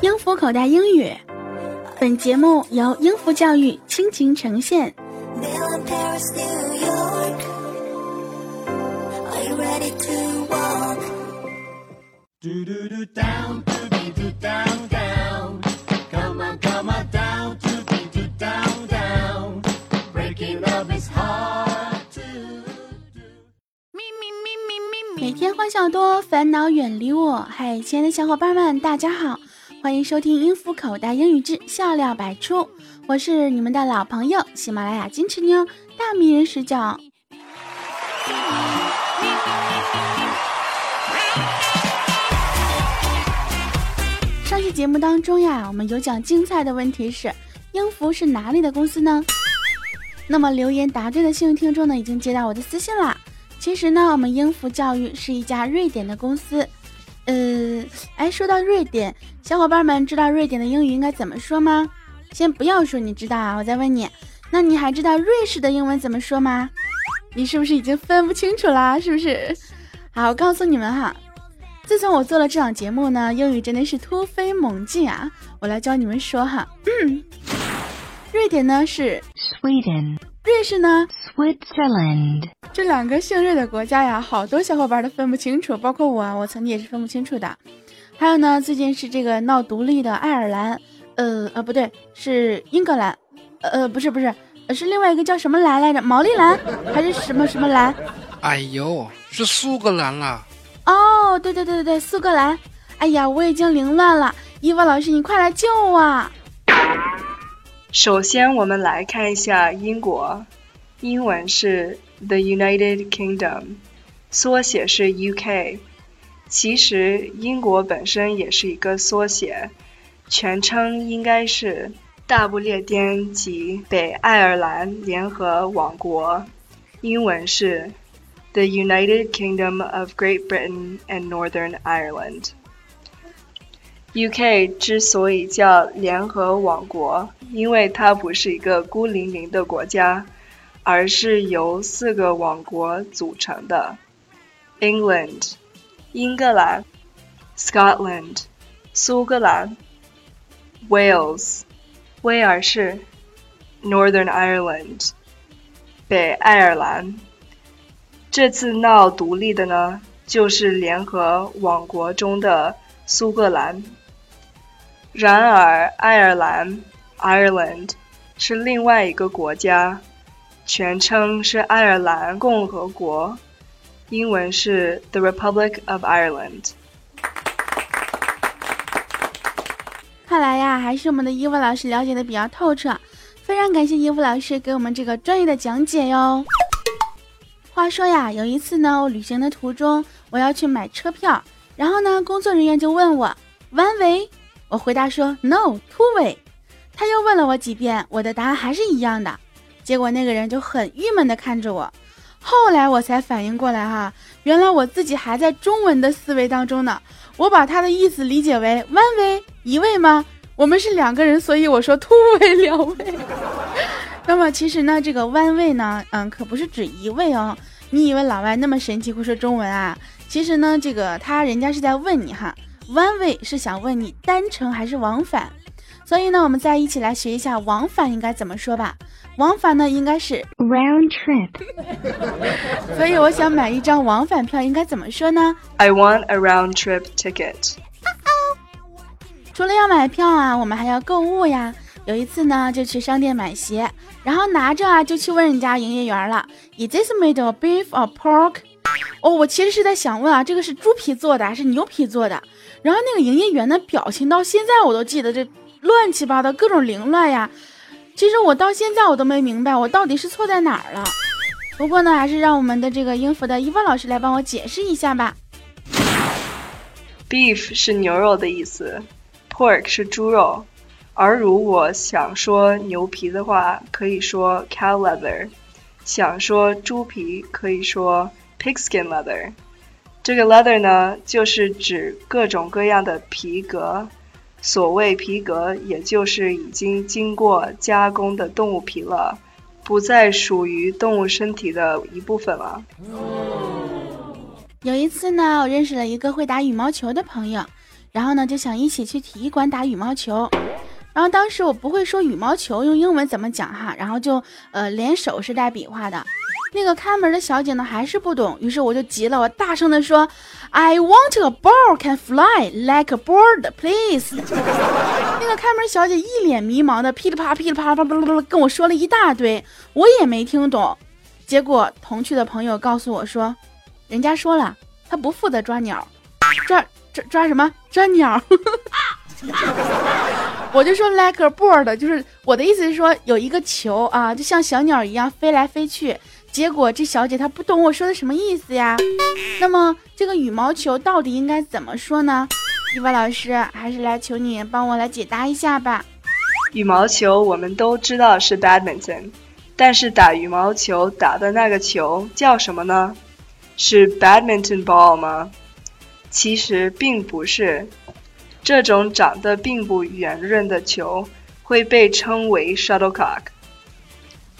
英孚口袋英语，本节目由英孚教育倾情呈现。每天欢笑多，烦恼远离我。嗨，亲爱的小伙伴们，大家好，欢迎收听音符口袋英语之笑料百出。我是你们的老朋友，喜马拉雅金池妞大迷人十九。上期节目当中呀，我们有讲竞赛的问题是：英孚是哪里的公司呢？那么留言答对的幸运听众呢，已经接到我的私信啦。其实呢，我们英孚教育是一家瑞典的公司。呃，哎，说到瑞典，小伙伴们知道瑞典的英语应该怎么说吗？先不要说你知道啊，我再问你，那你还知道瑞士的英文怎么说吗？你是不是已经分不清楚啦？是不是？好，我告诉你们哈，自从我做了这档节目呢，英语真的是突飞猛进啊！我来教你们说哈，瑞典呢是 Sweden。瑞士呢？Switzerland。这两个姓瑞的国家呀，好多小伙伴都分不清楚，包括我，我曾经也是分不清楚的。还有呢，最近是这个闹独立的爱尔兰，呃呃，不对，是英格兰，呃，不是不是，是另外一个叫什么兰来着？毛利兰还是什么什么兰？哎呦，是苏格兰啦！哦，对对对对对，苏格兰。哎呀，我已经凌乱了，伊娃老师，你快来救我！首先，我们来看一下英国，英文是 The United Kingdom，缩写是 UK。其实英国本身也是一个缩写，全称应该是大不列颠及北爱尔兰联合王国，英文是 The United Kingdom of Great Britain and Northern Ireland。U.K. 之所以叫联合王国，因为它不是一个孤零零的国家，而是由四个王国组成的：England（ 英格兰）、Scotland（ 苏格兰）、Wales（ 威尔士）、Northern Ireland（ 北爱尔兰）。这次闹独立的呢，就是联合王国中的苏格兰。然而，爱尔兰 （Ireland） 是另外一个国家，全称是爱尔兰共和国，英文是 The Republic of Ireland。看来呀，还是我们的伊芙老师了解的比较透彻，非常感谢伊芙老师给我们这个专业的讲解哟。话说呀，有一次呢，我旅行的途中，我要去买车票，然后呢，工作人员就问我：“One way？” 我回答说 no two way，他又问了我几遍，我的答案还是一样的。结果那个人就很郁闷的看着我。后来我才反应过来哈，原来我自己还在中文的思维当中呢。我把他的意思理解为 one way 一位吗？我们是两个人，所以我说 two way 两位。那么其实呢，这个 one way 呢，嗯，可不是指一位哦。你以为老外那么神奇会说中文啊？其实呢，这个他人家是在问你哈。One way 是想问你单程还是往返，所以呢，我们再一起来学一下往返应该怎么说吧。往返呢应该是 round trip，所以我想买一张往返票应该怎么说呢？I want a round trip ticket。除了要买票啊，我们还要购物呀。有一次呢，就去商店买鞋，然后拿着啊就去问人家营业员了：Is this made of beef or pork？哦，我其实是在想问啊，这个是猪皮做的还是牛皮做的？然后那个营业员的表情到现在我都记得，这乱七八糟各种凌乱呀。其实我到现在我都没明白我到底是错在哪儿了。不过呢，还是让我们的这个英孚的伊凡老师来帮我解释一下吧。Beef 是牛肉的意思，Pork 是猪肉。而如果想说牛皮的话，可以说 cow leather；想说猪皮，可以说 pigskin leather。这个 leather 呢，就是指各种各样的皮革。所谓皮革，也就是已经经过加工的动物皮了，不再属于动物身体的一部分了。有一次呢，我认识了一个会打羽毛球的朋友，然后呢就想一起去体育馆打羽毛球。然后当时我不会说羽毛球用英文怎么讲哈，然后就呃连手势带比划的。那个看门的小姐呢还是不懂，于是我就急了，我大声的说：“I want a ball can fly like a bird, please。”那个看门小姐一脸迷茫的噼里啪噼里啪啦啪啪跟我说了一大堆，我也没听懂。结果同去的朋友告诉我说，人家说了，他不负责抓鸟，抓抓抓什么？抓鸟。我就说 like a bird，就是我的意思是说有一个球啊，就像小鸟一样飞来飞去。结果这小姐她不懂我说的什么意思呀？那么这个羽毛球到底应该怎么说呢？伊娃老师还是来求你帮我来解答一下吧。羽毛球我们都知道是 badminton，但是打羽毛球打的那个球叫什么呢？是 badminton ball 吗？其实并不是，这种长得并不圆润的球会被称为 shuttlecock。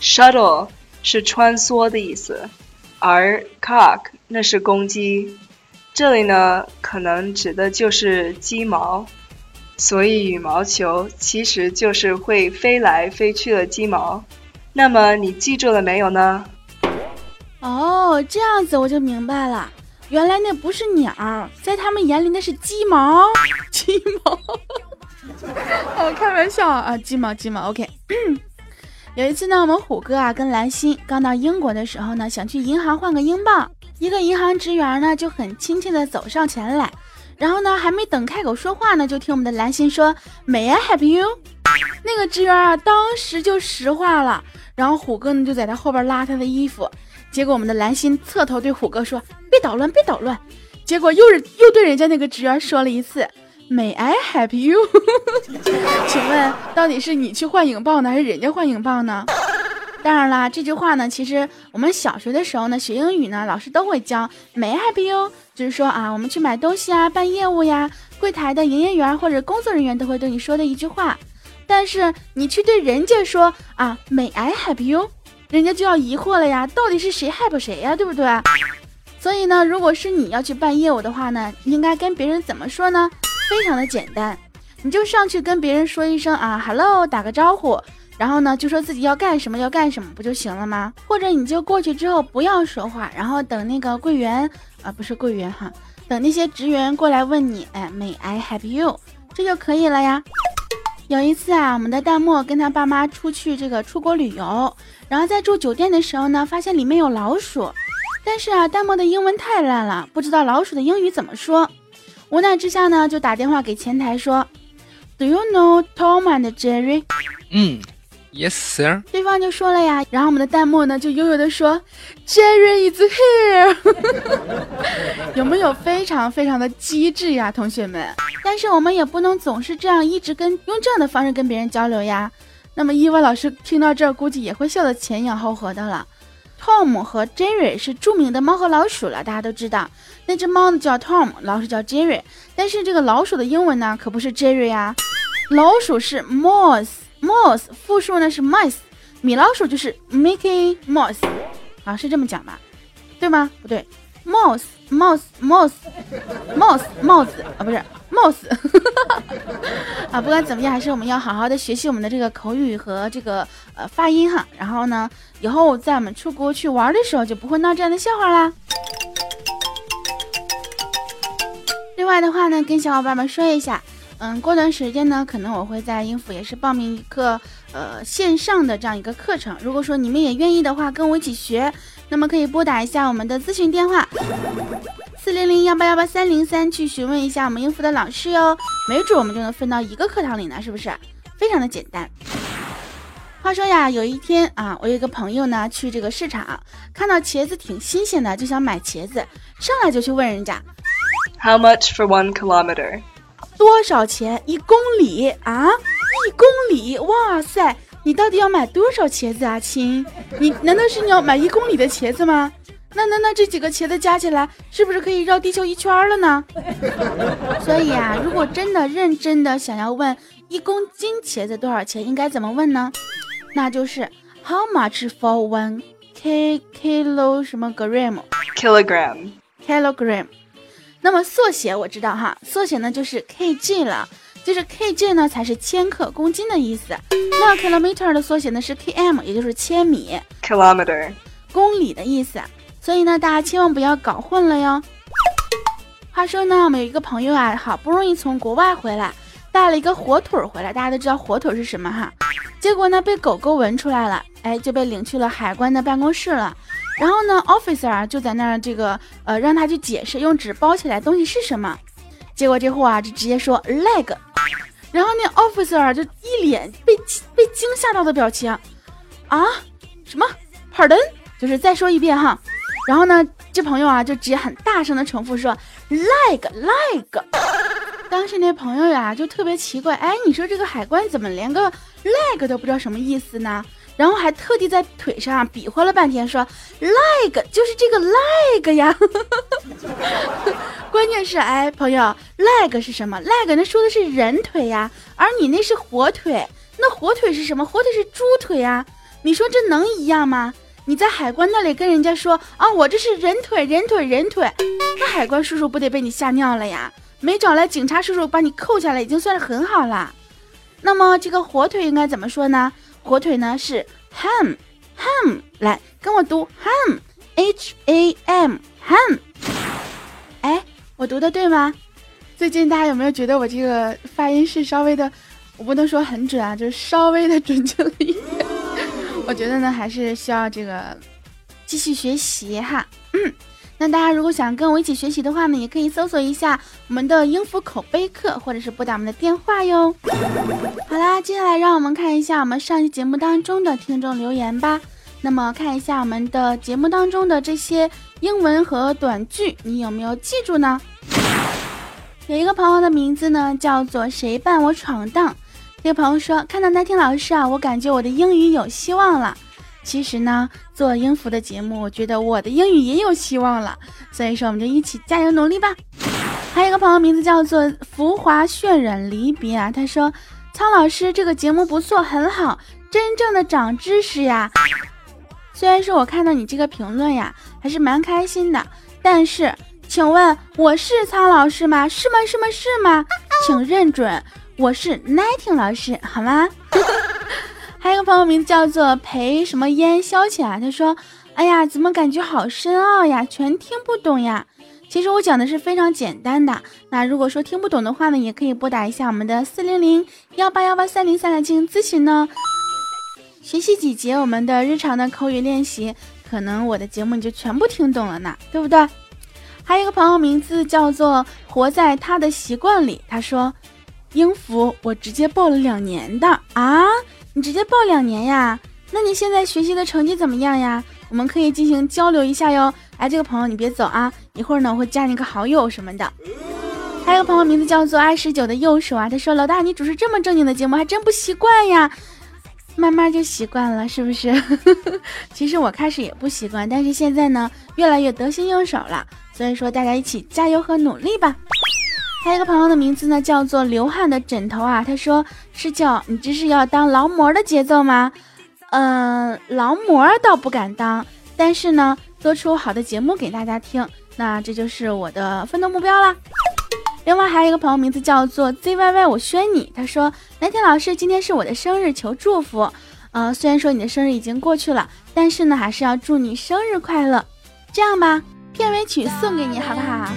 shuttle 是穿梭的意思，而 cock 那是公鸡，这里呢可能指的就是鸡毛，所以羽毛球其实就是会飞来飞去的鸡毛。那么你记住了没有呢？哦，这样子我就明白了，原来那不是鸟，在他们眼里那是鸡毛，鸡毛。哦，开玩笑啊，鸡毛鸡毛，OK。有一次呢，我们虎哥啊跟兰心刚到英国的时候呢，想去银行换个英镑。一个银行职员呢就很亲切的走上前来，然后呢还没等开口说话呢，就听我们的兰心说：“May I help you？” 那个职员啊当时就石化了，然后虎哥呢就在他后边拉他的衣服。结果我们的兰心侧头对虎哥说：“别捣乱，别捣乱。”结果又是又对人家那个职员说了一次。May I help you？请问到底是你去换影报呢，还是人家换影报呢？当然啦，这句话呢，其实我们小学的时候呢，学英语呢，老师都会教 May I help you？就是说啊，我们去买东西啊，办业务呀，柜台的营业员或者工作人员都会对你说的一句话。但是你去对人家说啊，May I help you？人家就要疑惑了呀，到底是谁 help 谁呀，对不对？所以呢，如果是你要去办业务的话呢，应该跟别人怎么说呢？非常的简单，你就上去跟别人说一声啊，hello，打个招呼，然后呢就说自己要干什么要干什么不就行了吗？或者你就过去之后不要说话，然后等那个柜员啊，不是柜员哈，等那些职员过来问你，哎，May I help you？这就可以了呀。有一次啊，我们的弹幕跟他爸妈出去这个出国旅游，然后在住酒店的时候呢，发现里面有老鼠，但是啊，弹幕的英文太烂了，不知道老鼠的英语怎么说。无奈之下呢，就打电话给前台说：“Do you know Tom and Jerry？” 嗯，Yes sir。对方就说了呀，然后我们的弹幕呢就悠悠的说：“Jerry is here。”有没有非常非常的机智呀，同学们？但是我们也不能总是这样一直跟用这样的方式跟别人交流呀。那么伊娃老师听到这儿，估计也会笑得前仰后合的了。Tom 和 Jerry 是著名的猫和老鼠了，大家都知道。那只猫呢叫 Tom，老鼠叫 Jerry。但是这个老鼠的英文呢可不是 Jerry 呀，老鼠是 Mouse，Mouse 复数呢是 Mice，米老鼠就是 Mickey Mouse，啊是这么讲吧？对吗？不对，Mouse，Mouse，Mouse，Mouse 帽子啊不是 Mouse，啊不管怎么样，还是我们要好好的学习我们的这个口语和这个呃发音哈。然后呢，以后在我们出国去玩的时候就不会闹这样的笑话啦。另外的话呢，跟小伙伴们说一下，嗯，过段时间呢，可能我会在音符也是报名一个呃线上的这样一个课程。如果说你们也愿意的话，跟我一起学，那么可以拨打一下我们的咨询电话四零零幺八幺八三零三去询问一下我们应付的老师哟，没准我们就能分到一个课堂里呢，是不是？非常的简单。话说呀，有一天啊，我有一个朋友呢去这个市场，看到茄子挺新鲜的，就想买茄子，上来就去问人家。How much for one kilometer？多少钱一公里啊？一公里？哇塞！你到底要买多少茄子啊，亲？你难道是你要买一公里的茄子吗？那那那这几个茄子加起来，是不是可以绕地球一圈了呢？所以啊，如果真的认真的想要问一公斤茄子多少钱，应该怎么问呢？那就是 How much for one k kilo 什么 gram？kilogram kilogram。那么缩写我知道哈，缩写呢就是 kg 了，就是 kg 呢才是千克公斤的意思。那 kilometer 的缩写呢是 km，也就是千米，kilometer 公里的意思。所以呢，大家千万不要搞混了哟。话说呢，我们有一个朋友啊，好不容易从国外回来，带了一个火腿回来。大家都知道火腿是什么哈？结果呢，被狗狗闻出来了，哎，就被领去了海关的办公室了。然后呢，officer 啊就在那儿这个呃让他去解释，用纸包起来东西是什么。结果这货啊就直接说 leg。然后那 officer 就一脸被被惊吓到的表情啊，什么？Pardon？就是再说一遍哈。然后呢，这朋友啊就直接很大声的重复说 leg leg。当时那朋友呀就特别奇怪，哎，你说这个海关怎么连个 leg 都不知道什么意思呢？然后还特地在腿上比划了半天，说 leg 就是这个 leg 呀。关键是，哎，朋友，leg 是什么？leg 那说的是人腿呀，而你那是火腿。那火腿是什么？火腿是猪腿呀。你说这能一样吗？你在海关那里跟人家说啊，我这是人腿，人腿，人腿，那海关叔叔不得被你吓尿了呀？没找来警察叔叔把你扣下来，已经算是很好了。那么这个火腿应该怎么说呢？火腿呢是 ham，ham，来跟我读 ham，h a m ham。哎，我读的对吗？最近大家有没有觉得我这个发音是稍微的，我不能说很准啊，就是稍微的准确了一点。我觉得呢，还是需要这个继续学习哈。嗯，那大家如果想跟我一起学习的话呢，也可以搜索一下我们的音符口碑课，或者是拨打我们的电话哟。好啦，接下来让我们看一下我们上期节目当中的听众留言吧。那么看一下我们的节目当中的这些英文和短句，你有没有记住呢？有一个朋友的名字呢叫做谁伴我闯荡。这个朋友说，看到那天老师啊，我感觉我的英语有希望了。其实呢，做音符的节目，我觉得我的英语也有希望了。所以说，我们就一起加油努力吧。还有一个朋友名字叫做浮华渲染离别啊，他说，苍老师这个节目不错，很好，真正的长知识呀。虽然说我看到你这个评论呀，还是蛮开心的，但是，请问我是苍老师吗？是吗？是吗？是吗？请认准。我是 Nighting 老师，好吗？还有一个朋友名字叫做裴什么烟消遣啊，他说：“哎呀，怎么感觉好深奥呀，全听不懂呀？”其实我讲的是非常简单的。那如果说听不懂的话呢，也可以拨打一下我们的四零零幺八幺八三零三来进行咨询呢。学习几节我们的日常的口语练习，可能我的节目你就全部听懂了呢，对不对？还有一个朋友名字叫做活在他的习惯里，他说。英孚，我直接报了两年的啊！你直接报两年呀？那你现在学习的成绩怎么样呀？我们可以进行交流一下哟。哎，这个朋友你别走啊，一会儿呢我会加你个好友什么的。还有个朋友名字叫做二十九的右手啊，他说老大你主持这么正经的节目还真不习惯呀，慢慢就习惯了是不是？其实我开始也不习惯，但是现在呢越来越得心应手了。所以说大家一起加油和努力吧。还有一个朋友的名字呢，叫做流汗的枕头啊。他说：“是叫你这是要当劳模的节奏吗？嗯，劳模倒不敢当，但是呢，做出好的节目给大家听，那这就是我的奋斗目标啦。”另外还有一个朋友名字叫做 ZYY，我宣你。他说：“南天老师，今天是我的生日，求祝福。呃，虽然说你的生日已经过去了，但是呢，还是要祝你生日快乐。这样吧，片尾曲送给你，好不好？”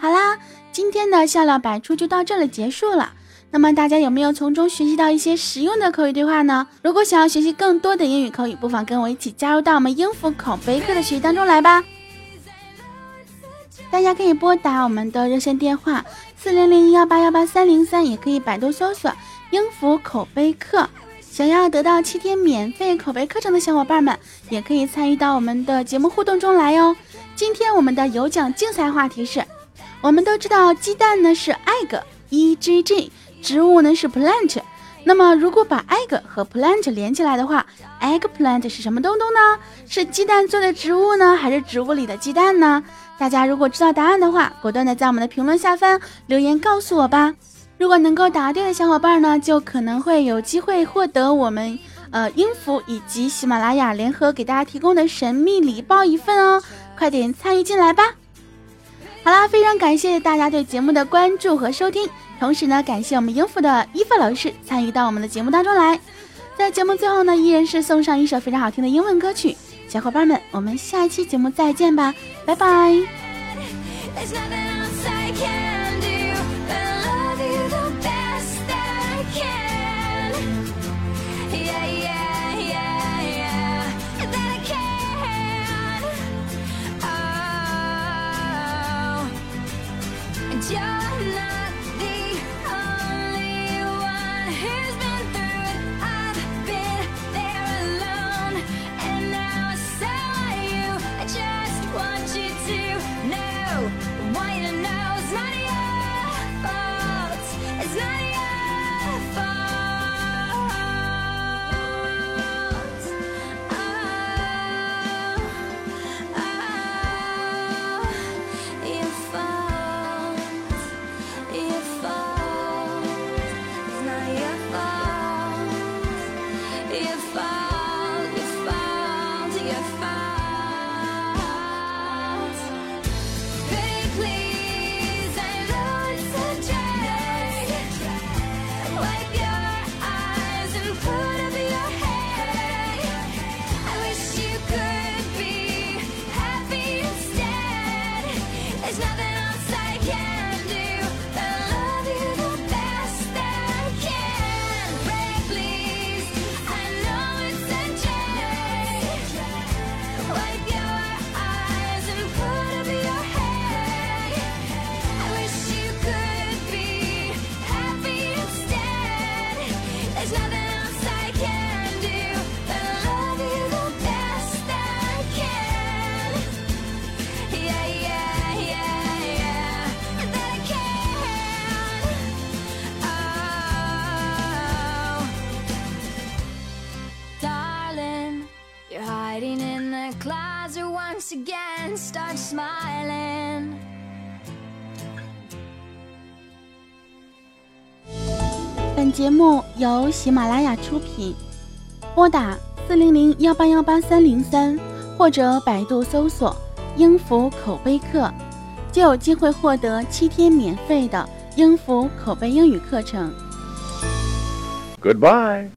好啦，今天的笑料百出就到这里结束了。那么大家有没有从中学习到一些实用的口语对话呢？如果想要学习更多的英语口语，不妨跟我一起加入到我们英孚口碑课的学习当中来吧。大家可以拨打我们的热线电话四零零幺八幺八三零三，也可以百度搜索英孚口碑课。想要得到七天免费口碑课程的小伙伴们，也可以参与到我们的节目互动中来哟。今天我们的有奖竞赛话题是。我们都知道鸡蛋呢是 egg，e g g，植物呢是 plant。那么如果把 egg 和 plant 连起来的话，eggplant 是什么东东呢？是鸡蛋做的植物呢，还是植物里的鸡蛋呢？大家如果知道答案的话，果断的在我们的评论下方留言告诉我吧。如果能够答对的小伙伴呢，就可能会有机会获得我们呃音符以及喜马拉雅联合给大家提供的神秘礼包一份哦，快点参与进来吧！好啦，非常感谢大家对节目的关注和收听，同时呢，感谢我们英孚的伊芙老师参与到我们的节目当中来。在节目最后呢，依然是送上一首非常好听的英文歌曲，小伙伴们，我们下一期节目再见吧，拜拜。本节目由喜马拉雅出品，拨打四零零幺八幺八三零三或者百度搜索“英孚口碑课”，就有机会获得七天免费的英孚口碑英语课程。Goodbye。